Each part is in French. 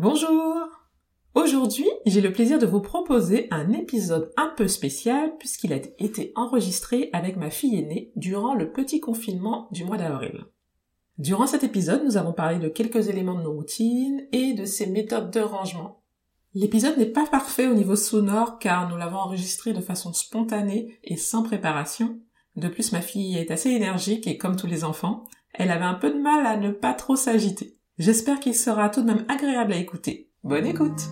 Bonjour Aujourd'hui, j'ai le plaisir de vous proposer un épisode un peu spécial puisqu'il a été enregistré avec ma fille aînée durant le petit confinement du mois d'avril. Durant cet épisode, nous avons parlé de quelques éléments de nos routines et de ses méthodes de rangement. L'épisode n'est pas parfait au niveau sonore car nous l'avons enregistré de façon spontanée et sans préparation. De plus, ma fille est assez énergique et comme tous les enfants, elle avait un peu de mal à ne pas trop s'agiter. J'espère qu'il sera tout de même agréable à écouter. Bonne écoute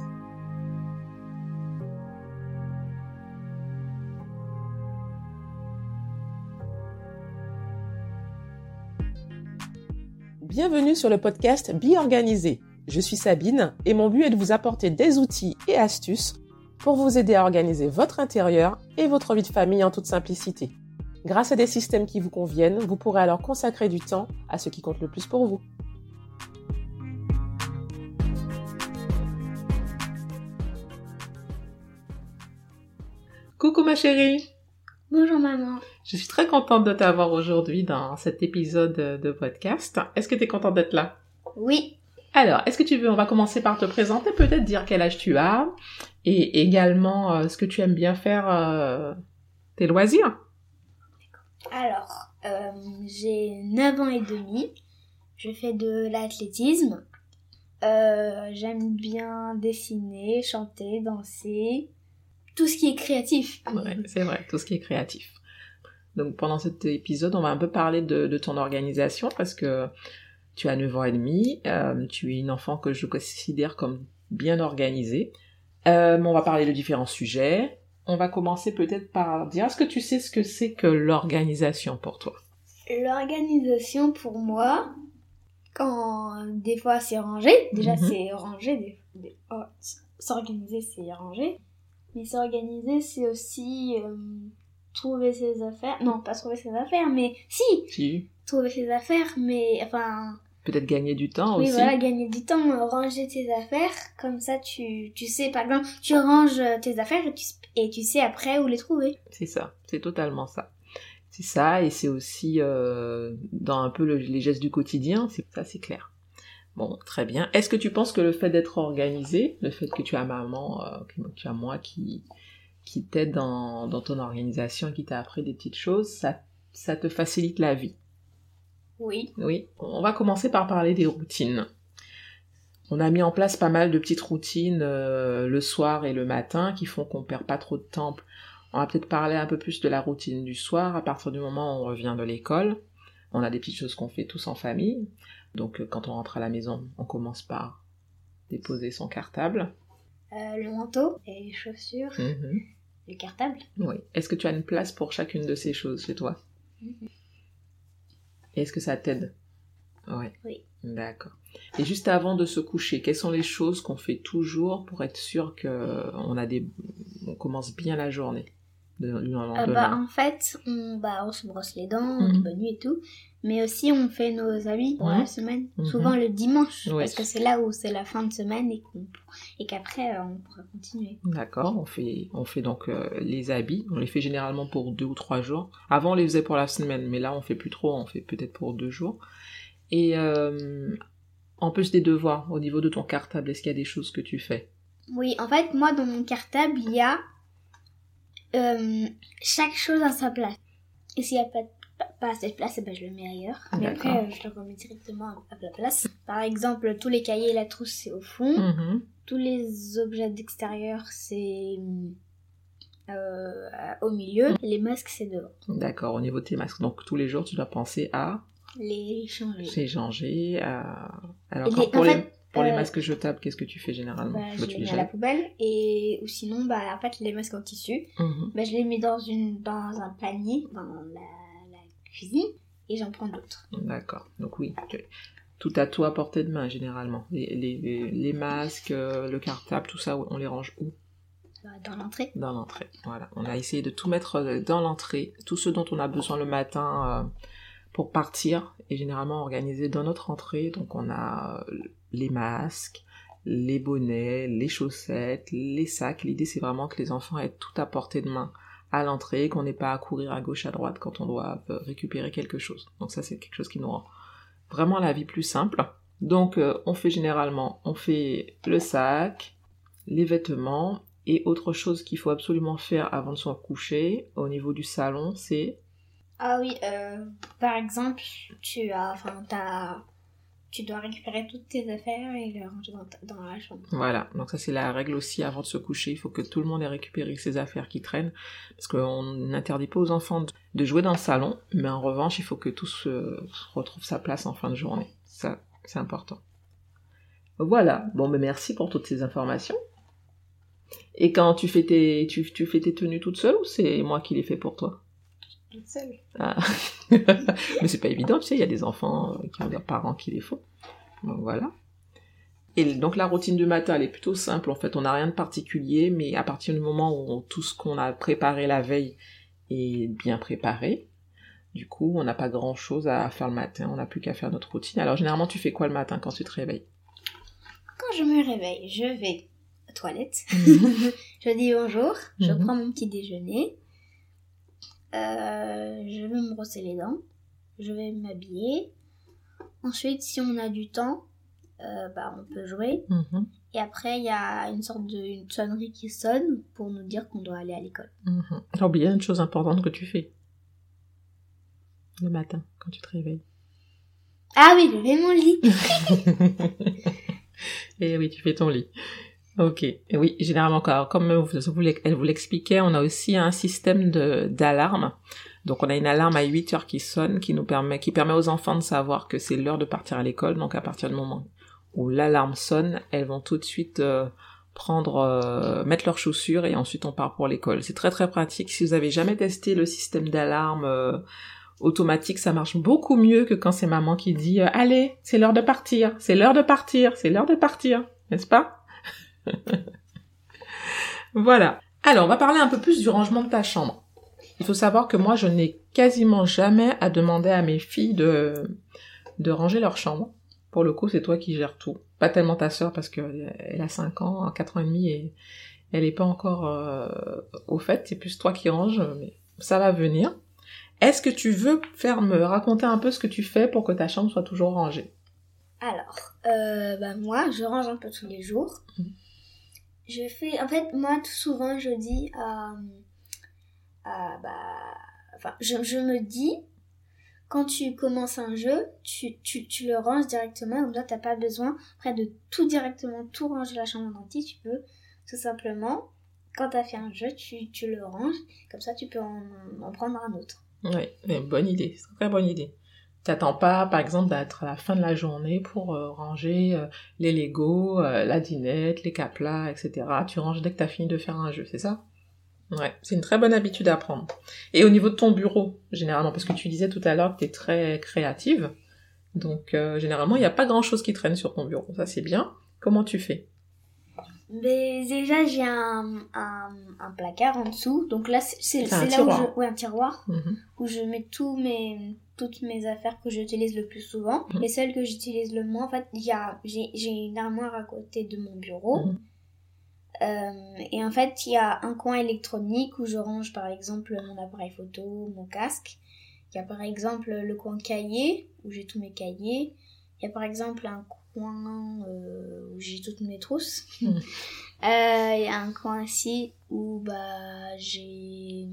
Bienvenue sur le podcast Bi Organisé. Je suis Sabine et mon but est de vous apporter des outils et astuces pour vous aider à organiser votre intérieur et votre vie de famille en toute simplicité. Grâce à des systèmes qui vous conviennent, vous pourrez alors consacrer du temps à ce qui compte le plus pour vous. Coucou ma chérie Bonjour maman. Je suis très contente de t'avoir aujourd'hui dans cet épisode de podcast. Est-ce que tu es contente d'être là? Oui. Alors, est-ce que tu veux, on va commencer par te présenter, peut-être dire quel âge tu as et également euh, ce que tu aimes bien faire, euh, tes loisirs? Alors, euh, j'ai 9 ans et demi. Je fais de l'athlétisme. J'aime bien dessiner, chanter, danser tout ce qui est créatif. Ouais, c'est vrai, tout ce qui est créatif. Donc pendant cet épisode, on va un peu parler de, ton organisation parce que tu as 9 ans et demi, euh, tu es une enfant que je considère comme bien organisée. Euh, on va parler de différents sujets. On va commencer peut-être par dire, est-ce que tu sais ce que c'est que l'organisation pour toi? L'organisation pour moi, quand des fois c'est rangé, déjà mhm. c'est rangé, oh, s'organiser c'est rangé, mais s'organiser, c'est aussi euh, trouver ses affaires. Non, pas trouver ses affaires, mais si Si. Trouver ses affaires, mais enfin. Peut-être gagner du temps aussi. Oui, voilà, gagner du temps, euh, ranger tes affaires. Comme ça, tu, tu sais, par exemple, tu ranges tes affaires et tu, et tu sais après où les trouver. C'est ça, c'est totalement ça. C'est ça, et c'est aussi euh, dans un peu les gestes du quotidien, ça, c'est clair. Bon, très bien. Est-ce que tu penses que le fait d'être organisé, le fait que tu as maman, euh, que tu as moi qui, qui t'aide dans, dans ton organisation, qui t'a appris des petites choses, ça, ça te facilite la vie? Oui. Oui. On va commencer par parler des routines. On a mis en place pas mal de petites routines euh, le soir et le matin qui font qu'on perd pas trop de temps. On va peut-être parler un peu plus de la routine du soir à partir du moment où on revient de l'école. On a des petites choses qu'on fait tous en famille. Donc euh, quand on rentre à la maison, on commence par déposer son cartable. Euh, le manteau et les chaussures. Mhm. Le cartable. Oui. Est-ce que tu as une place pour chacune de ces choses chez toi? Mhm. est-ce que ça t'aide? Ouais. Oui. D'accord. Et juste avant de se coucher, quelles sont les choses qu'on fait toujours pour être sûr qu'on a des, on commence bien la journée? Euh, bah, en fait, on, bah, on se brosse les dents, on dit bonne nuit et tout. Mais aussi, on fait nos habits pour la semaine. Mhm. Souvent le dimanche. Parce que c'est là où c'est la fin de semaine et, qu'après, euh, on pourra continuer. D'accord. On fait, on fait donc euh, les habits. On les fait généralement pour deux ou trois jours. Avant, on les faisait pour la semaine. Mais là, on fait plus trop. On fait peut-être pour deux jours. Et en plus des devoirs, au niveau de ton cartable, est-ce qu'il y a des choses que tu fais? Oui, en fait, moi, dans mon cartable, il y a euh, chaque chose à sa place. Et s'il n'y a pas, pas assez de place, eh ben, je le mets ailleurs. Mais après, euh, je le remets directement à la place. Par exemple, tous les cahiers et la trousse, c'est au fond. Mm-hmm. Tous les objets d'extérieur, c'est euh, au milieu. Mm. Les masques, c'est devant. D'accord, au niveau de tes masques. Donc, tous les jours, tu dois penser à... Les changer. Les changer. Alors, pour les... Pour les euh, masques jetables, qu'est-ce que tu fais généralement bah, Je les mets à la poubelle et ou sinon, bah, en fait, les masques en tissu, bah, je les mets dans, une, dans un panier, dans la, cuisine et j'en prends d'autres. D'accord. Donc oui, tout à tout à portée de main généralement. Les, les, les masques, euh, le cartable, tout ça, on les range où? Bah, dans l'entrée. Dans l'entrée, voilà. On a essayé de tout mettre euh, dans l'entrée, tout ce dont on a besoin le matin pour partir est généralement organisé dans notre entrée. Donc on a les masques, les bonnets, les chaussettes, les sacs. L'idée c'est vraiment que les enfants aient tout à portée de main à l'entrée, qu'on n'ait pas à courir à gauche à droite quand on doit récupérer quelque chose. Donc ça c'est quelque chose qui nous rend vraiment la vie plus simple. Donc, euh, on fait généralement, on fait le sac, les vêtements, et autre chose qu'il faut absolument faire avant de se coucher, au niveau du salon, c'est... Ah oui, euh, par exemple, tu as, enfin, t'as tu dois récupérer toutes tes affaires et les ranger dans, la chambre. Voilà, donc ça c'est la règle aussi avant de se coucher. Il faut que tout le monde ait récupéré ses affaires qui traînent, parce qu'on n'interdit pas aux enfants de jouer dans le salon, mais en revanche, il faut que tout se, retrouve sa place en fin de journée. Ça, c'est important. Voilà, bon, mais merci pour toutes ces informations. Et quand tu fais tes, tu, tu fais tes tenues toute seule ou c'est moi qui les fais pour toi? Toute seule. Ah. Mais c'est pas évident, tu sais, il y a des enfants euh, qui ont leurs parents qui les font. Donc voilà. Et donc la routine du matin, elle est plutôt simple. En fait, on n'a rien de particulier, mais à partir du moment où tout ce qu'on a préparé la veille est bien préparé, du coup, on n'a pas grand-chose à faire le matin. On n'a plus qu'à faire notre routine. Alors généralement, tu fais quoi le matin quand tu te réveilles? Quand je me réveille, je vais aux toilettes. je dis bonjour, je mhm. prends mon petit déjeuner. Euh, je vais me brosser les dents, je vais m'habiller. Ensuite, si on a du temps, euh, bah, on peut jouer. Mhm. Et après, il y a une sorte de une sonnerie qui sonne pour nous dire qu'on doit aller à l'école. Mmh. J'ai oublié une chose importante que tu fais le matin quand tu te réveilles. Ah oui, je fais mon lit. Et eh oui, tu fais ton lit. Ok, oui, généralement, comme elle vous l'expliquait, on a aussi un système d'alarme. Donc on a une alarme à 8 heures qui sonne, qui nous permet, qui permet aux enfants de savoir que c'est l'heure de partir à l'école. Donc à partir du moment où l'alarme sonne, elles vont tout de suite euh, prendre, euh, mettre leurs chaussures et ensuite on part pour l'école. C'est très très pratique. Si vous avez jamais testé le système d'alarme euh, automatique, ça marche beaucoup mieux que quand c'est maman qui dit allez, c'est l'heure de partir, c'est l'heure de partir, c'est l'heure de partir, n'est-ce pas? voilà. Alors, on va parler un peu plus du rangement de ta chambre. Il faut savoir que moi, je n'ai quasiment jamais à demander à mes filles de, de ranger leur chambre. Pour le coup, c'est toi qui gères tout. Pas tellement ta sœur parce qu'elle a 5 ans, 4 ans et demi et elle n'est pas encore euh, au fait. C'est plus toi qui ranges, mais ça va venir. Est-ce que tu veux faire me raconter un peu ce que tu fais pour que ta chambre soit toujours rangée? Alors, euh, bah moi, je range un peu tous les jours. Je fais en fait moi tout souvent je dis euh, euh, bah enfin je, je, me dis quand tu commences un jeu tu, tu, tu le ranges directement comme ça t'as pas besoin après de tout directement tout ranger la chambre entière tu peux tout simplement quand t'as fait un jeu tu, tu le ranges comme ça tu peux en, en prendre un autre. Oui bonne idée c'est une très bonne idée T'attends pas, par exemple, d'être à la fin de la journée pour euh, ranger euh, les Lego, euh, la dinette, les caplas, etc. Tu ranges dès que t'as fini de faire un jeu, c'est ça? Ouais, c'est une très bonne habitude à prendre. Et au niveau de ton bureau, généralement, parce que tu disais tout à l'heure que t'es très créative, donc généralement, il n'y a pas grand-chose qui traîne sur ton bureau. Ça, c'est bien. Comment tu fais? Mais déjà, j'ai un, un, un, placard en dessous. Donc là, c'est là où je... Ouais, un tiroir. Mhm. Où je mets tous mes, toutes mes affaires que j'utilise le plus souvent. Mhm. Et celles que j'utilise le moins, en fait, j'ai une armoire à côté de mon bureau. Mhm. Euh, et en fait, il y a un coin électronique où je range par exemple mon appareil photo, mon casque. Il y a par exemple le coin cahier où j'ai tous mes cahiers. Il y a par exemple un coin euh, où j'ai toutes mes trousses. Hmm. Euh, il y a un coin ici où bah j'ai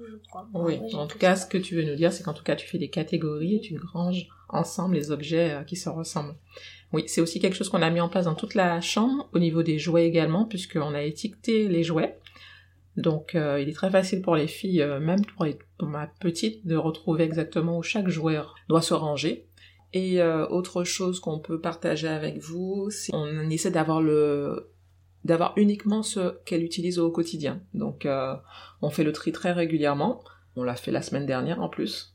je crois. Oui, en tout cas, ce que tu veux nous dire, c'est qu'en tout cas, tu fais des catégories et tu ranges ensemble les objets euh, qui se ressemblent. Oui, c'est aussi quelque chose qu'on a mis en place dans toute la chambre, au niveau des jouets également, puisqu'on a étiqueté les jouets. Donc, il est très facile pour les filles, même pour, pour, ma petite, de retrouver exactement où chaque joueur doit se ranger. Et euh, autre chose qu'on peut partager avec vous, c'est qu'on essaie d'avoir le d'avoir uniquement ce qu'elle utilise au quotidien. Donc euh, on fait le tri très régulièrement. On l'a fait la semaine dernière en plus.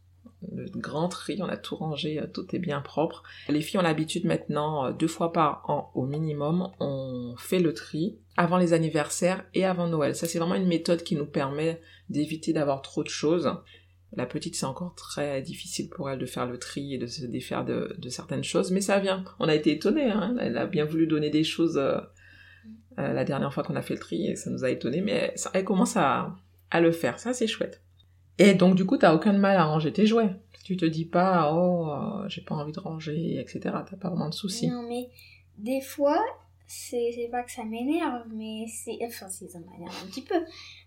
Le grand tri, on a tout rangé, euh, tout est bien propre. Les filles ont l'habitude maintenant, deux fois par an au minimum, on fait le tri avant les anniversaires et avant Noël. Ça c'est vraiment une méthode qui nous permet d'éviter d'avoir trop de choses. La petite, c'est encore très difficile pour elle de faire le tri et de se défaire de, certaines choses, mais ça vient. On a été étonnés, hein elle a bien voulu donner des choses euh, la dernière fois qu'on a fait le tri et ça nous a étonnés, mais elle commence à, le faire, ça c'est chouette. Et donc du coup, t'as aucun mal à ranger tes jouets. Tu te dis pas, oh, euh, j'ai pas envie de ranger, etc. T'as pas vraiment de soucis. Non, mais des fois, c'est pas que ça m'énerve, mais c'est. Enfin, ça m'énerve un petit peu.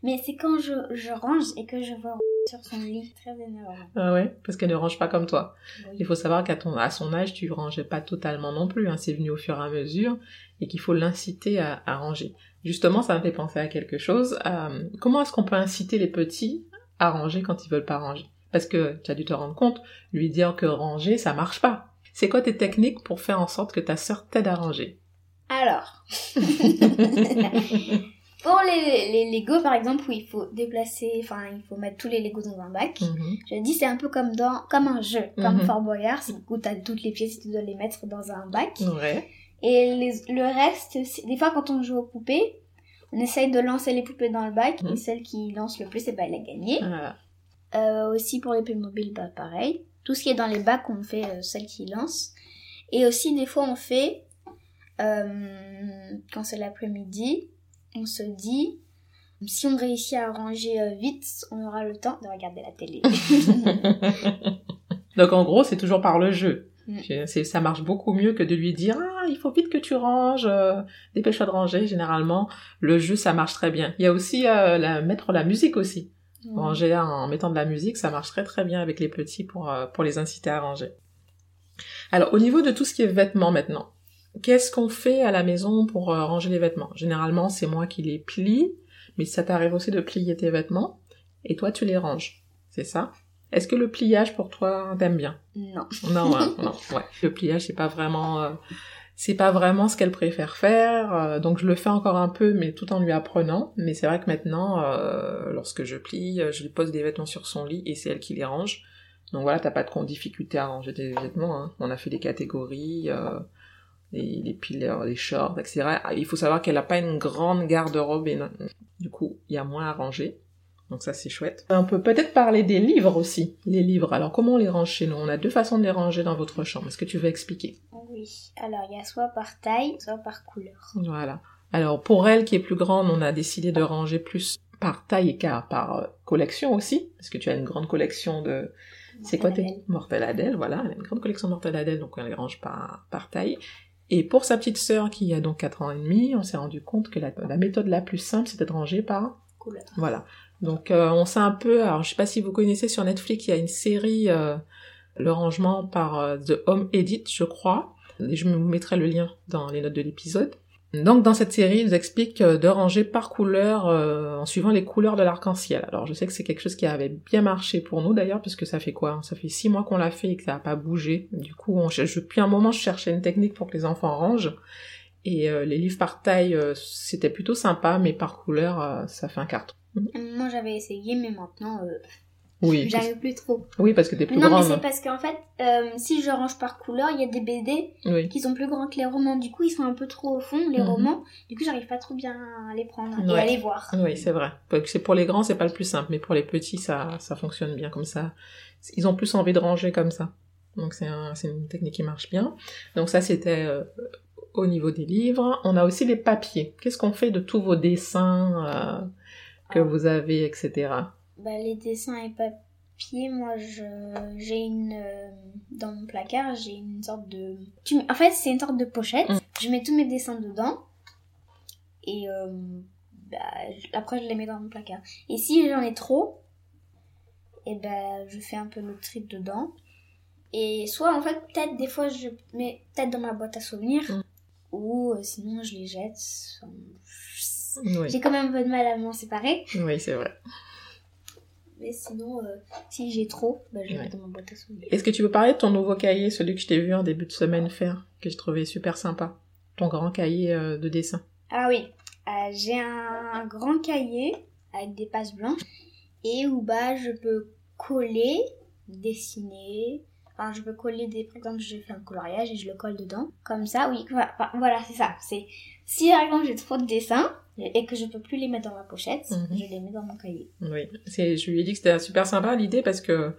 Mais c'est quand je, je range et que je vois sur son lit. Très énervant. Ah ouais, parce qu'elle ne range pas comme toi. Oui. Il faut savoir qu'à ton, à son âge, tu rangeais pas totalement non plus. Hein. C'est venu au fur et à mesure et qu'il faut l'inciter à, à ranger. Justement, ça me fait penser à quelque chose. Euh, comment est-ce qu'on peut inciter les petits à ranger quand ils veulent pas ranger? Parce que tu as dû te rendre compte, lui dire que ranger, ça marche pas. C'est quoi tes techniques pour faire en sorte que ta sœur t'aide à ranger? Alors. Pour les, les Lego, par exemple, où il faut déplacer, enfin, il faut mettre tous les Lego dans un bac. Mhm. Je dis, c'est un peu comme dans, comme un jeu, comme Mhm. Fort Boyard, où t'as toutes les pièces, tu dois les mettre dans un bac. Ouais. Et les, le reste, des fois, quand on joue aux poupées, on essaye de lancer les poupées dans le bac, Mhm. et celle qui lance le plus, et ben, elle a gagné. Voilà. Euh, aussi pour les Playmobil, bah, pareil. Tout ce qui est dans les bacs, on fait euh, celle qui lance. Et aussi, des fois, on fait, euh, quand c'est l'après-midi, on se dit, si on réussit à ranger euh, vite, on aura le temps de regarder la télé. Donc en gros, c'est toujours par le jeu. Mm. Ça marche beaucoup mieux que de lui dire ah il faut vite que tu ranges, euh, dépêche-toi de ranger. Généralement, le jeu ça marche très bien. Il y a aussi euh, la, mettre la musique aussi. Ranger en mettant de la musique, ça marche très très bien avec les petits pour euh, pour les inciter à ranger. Alors au niveau de tout ce qui est vêtements maintenant, qu'est-ce qu'on fait à la maison pour euh, ranger les vêtements? Généralement, c'est moi qui les plie, mais ça t'arrive aussi de plier tes vêtements et toi tu les ranges. C'est ça? Est-ce que le pliage pour toi t'aimes bien? Non. non, ouais, non, ouais. Le pliage, c'est pas vraiment, euh, c'est pas vraiment ce qu'elle préfère faire. euh, donc je le fais encore un peu, mais tout en lui apprenant. Mais c'est vrai que maintenant, euh, lorsque je plie, euh, je lui pose des vêtements sur son lit et c'est elle qui les range. Donc voilà, t'as pas de difficulté à ranger tes vêtements. Hein. On a fait des catégories, euh, les, les pileurs, les shorts, etc. Ah, Il faut savoir qu'elle a pas une grande garde-robe et du coup, il y a moins à ranger. Donc ça, c'est chouette. On peut peut-être parler des livres aussi. Les livres. Alors, comment on les range chez nous? On a deux façons de les ranger dans votre chambre. Est-ce que tu veux expliquer? Oui. Alors, il y a soit par taille, soit par couleur. Voilà. Alors, pour elle qui est plus grande, on a décidé de ranger plus par taille et car par euh, collection aussi. Parce que tu as une grande collection de... C'est quoi tes? Mortadelle. Mortadelle, voilà. Elle a une grande collection de Mortadelle, donc on les range par, par taille. Et pour sa petite sœur qui a donc 4 ans et demi, on s'est rendu compte que la, la méthode la plus simple, c'était de ranger par Couleur. Voilà. Donc euh, on sait un peu, alors je sais pas si vous connaissez sur Netflix, il y a une série, euh, le rangement par euh, The Home Edit, je crois. Et je vous mettrai le lien dans les notes de l'épisode. Donc dans cette série, ils nous expliquent euh, de ranger par couleur euh, en suivant les couleurs de l'arc-en-ciel. Alors je sais que c'est quelque chose qui avait bien marché pour nous d'ailleurs, puisque ça fait quoi Ça fait six mois qu'on l'a fait et que ça n'a pas bougé. Du coup, je, depuis un moment, je cherchais une technique pour que les enfants rangent. Et euh, les livres par taille, euh, c'était plutôt sympa, mais par couleur, ça fait un carton. Moi, j'avais essayé, mais maintenant, Oui, parce- j'arrive plus trop. oui, parce que t'es plus non, mais grande. c'est parce qu'en fait, euh, si je range par couleur, il y a des BD Oui. qui sont plus grands que les romans. Du coup, ils sont un peu trop au fond, les Mhm. romans. Du coup, j'arrive pas trop bien à les prendre et à les voir. Oui, c'est vrai. C'est pour les grands, c'est pas le plus simple, mais pour les petits, ça, ça fonctionne bien comme ça. Ils ont plus envie de ranger comme ça. Donc c'est un, c'est une technique qui marche bien. Donc ça, c'était euh, au niveau des livres. On a aussi les papiers. Qu'est-ce qu'on fait de tous vos dessins euh, que Ah. vous avez, etc. Bah, les dessins et papiers, moi, j'ai une, euh, dans mon placard, j'ai une sorte de, tu en fait, c'est une sorte de pochette. Mm. Je mets tous mes dessins dedans. Et, euh, bah, après, je les mets dans mon placard. Et si j'en ai trop, et ben, je fais un peu le tri dedans. Et soit, en fait, peut-être, des fois, je mets peut-être dans ma boîte à souvenirs. Mm. Ou euh, sinon, je les jette. Oui, J'ai quand même un peu de mal à m'en séparer. oui c'est vrai. Mais sinon, euh, si j'ai trop, bah, je le Ouais. mets dans ma boîte à souvenirs. Est-ce que tu veux parler de ton nouveau cahier, celui que je t'ai vu en début de semaine faire, que je trouvais super sympa? Ton grand cahier euh, de dessin. Ah oui, euh, j'ai un grand cahier avec des pages blanches et où bah je peux coller, dessiner. Enfin, je peux coller des. Par exemple, je fais un coloriage et je le colle dedans. Comme ça, oui, voilà, c'est ça. C'est si par exemple j'ai trop de dessins et que je peux plus les mettre dans ma pochette, Mhm. je les mets dans mon cahier. Oui, c'est, je lui ai dit que c'était super sympa l'idée parce que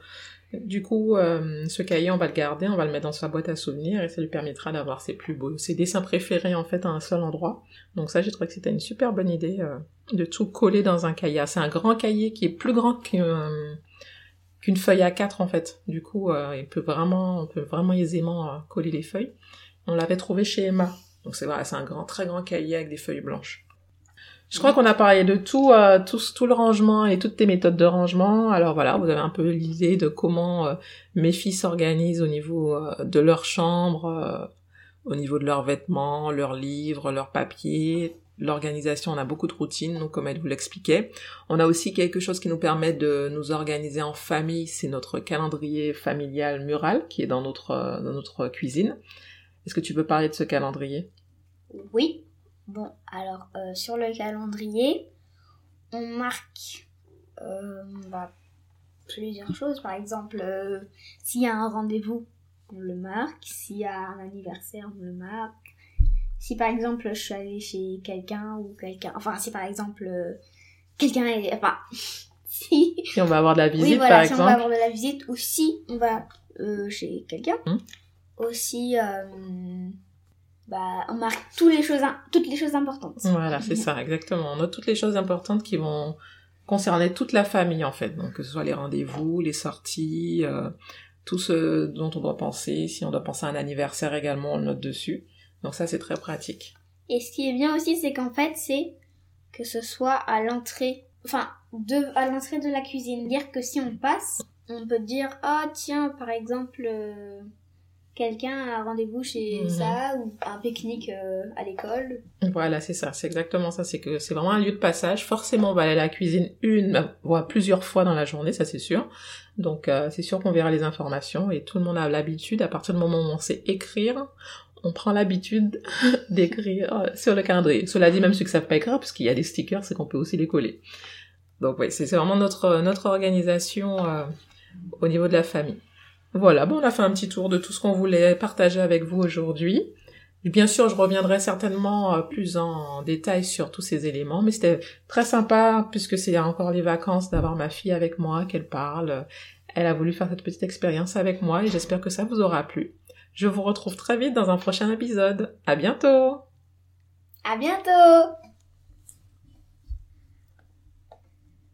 Du coup, euh, ce cahier, on va le garder, on va le mettre dans sa boîte à souvenirs et ça lui permettra d'avoir ses plus beaux, ses dessins préférés en fait à un seul endroit. Donc ça, j'ai trouvé que c'était une super bonne idée euh, de tout coller dans un cahier. C'est un grand cahier qui est plus grand qu'une feuille à 4 en fait. Du coup, euh, il peut vraiment, on peut vraiment aisément coller les feuilles. On l'avait trouvé chez Emma. Donc c'est vrai, c'est un grand, très grand cahier avec des feuilles blanches. Je crois qu'on a parlé de tout, euh, tout, tout le rangement et toutes tes méthodes de rangement. Alors voilà, vous avez un peu l'idée de comment euh, mes filles s'organisent au niveau euh, de leur chambre, au niveau de leurs vêtements, leurs livres, leurs papiers. L'organisation, on a beaucoup de routines, donc comme elle vous l'expliquait. On a aussi quelque chose qui nous permet de nous organiser en famille, c'est notre calendrier familial mural qui est dans notre, dans notre cuisine. Est-ce que tu peux parler de ce calendrier? Oui. Bon, alors euh, sur le calendrier, on marque euh, bah, plusieurs choses. Par exemple, euh, s'il y a un rendez-vous, on le marque. S'il y a un anniversaire, on le marque. Si par exemple je suis allée chez quelqu'un ou quelqu'un, enfin si par exemple quelqu'un est, enfin si. Si on va avoir de la visite oui, voilà, par si exemple. on va avoir de la visite ou si on va chez quelqu'un. Hmm. Aussi bah, on marque toutes les choses, toutes les choses importantes. Voilà, c'est ça, exactement. On note toutes les choses importantes qui vont concerner toute la famille, en fait. Donc, que ce soit les rendez-vous, les sorties, euh, tout ce dont on doit penser. Si on doit penser à un anniversaire également, on le note dessus. Donc ça, c'est très pratique. Et ce qui est bien aussi, c'est qu'en fait, c'est que ce soit à l'entrée, enfin, de, à l'entrée de la cuisine. Dire que si on passe, on peut dire, ah, tiens, par exemple, euh, quelqu'un a un rendez-vous chez Mhm. ça ou un pique-nique euh, à l'école. Voilà, c'est ça, c'est exactement ça. C'est que c'est vraiment un lieu de passage. Forcément, on va aller à la cuisine une, voire plusieurs fois dans la journée, ça c'est sûr. Donc, euh, c'est sûr qu'on verra les informations et tout le monde a l'habitude, à partir du moment où on sait écrire, on prend l'habitude d'écrire euh, sur le calendrier. Cela dit, même ceux qui savent pas écrire, parce qu'il y a des stickers, c'est qu'on peut aussi les coller. Donc oui, c'est c'est vraiment notre, notre organisation euh, au niveau de la famille. Voilà, bon, on a fait un petit tour de tout ce qu'on voulait partager avec vous aujourd'hui. Bien sûr, je reviendrai certainement euh, plus en détail sur tous ces éléments, mais c'était très sympa, puisque c'est encore les vacances, d'avoir ma fille avec moi, qu'elle parle. Elle a voulu faire cette petite expérience avec moi et j'espère que ça vous aura plu. Je vous retrouve très vite dans un prochain épisode. À bientôt! À bientôt!